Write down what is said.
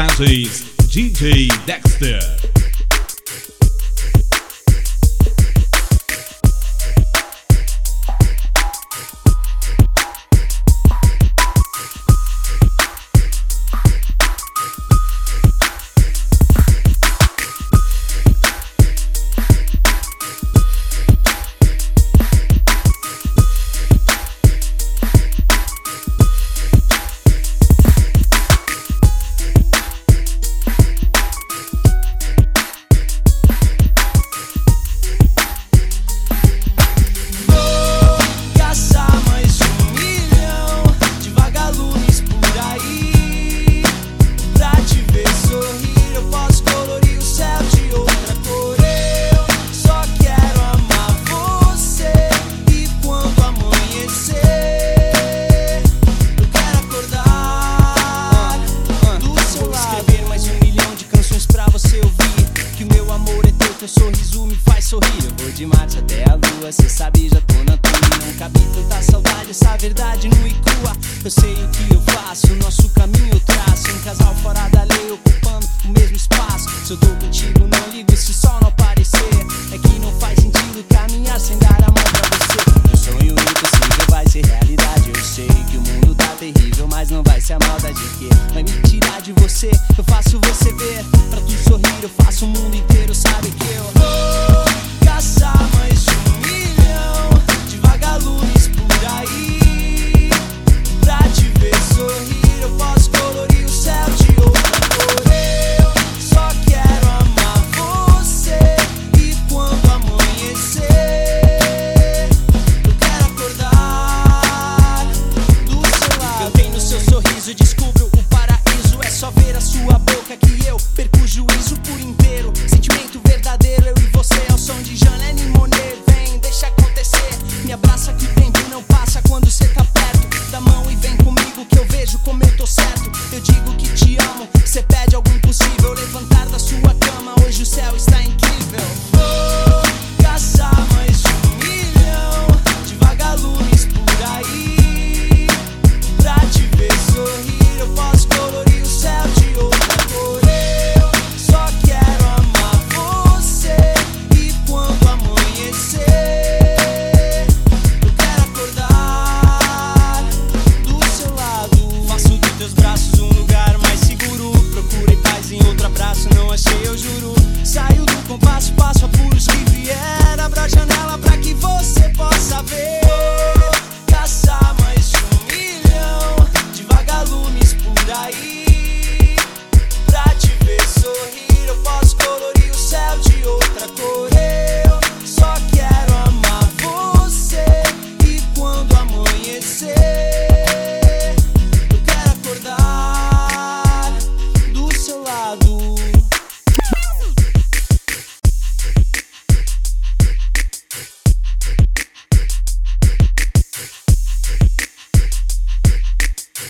out Dexter. Eu vou de Marte até a lua, cê sabe, já tô na tua. Não cabe tanta saudade, essa verdade nua e crua. Eu sei o que eu faço, nosso caminho eu traço. Um casal fora da lei, ocupando o mesmo espaço. Se eu tô Só ver a sua boca que eu perco o juízo por inteiro. Sentimento verdadeiro, eu e você ao som de Janelle Monet. Vem, deixa acontecer. Me abraça que tempo não passa quando cê tá perto. Dá mão e vem comigo que eu vejo como eu tô certo. Eu digo que te amo, cê pede algo impossível. Levantar da sua cama, hoje o céu está incrível. Vou daí.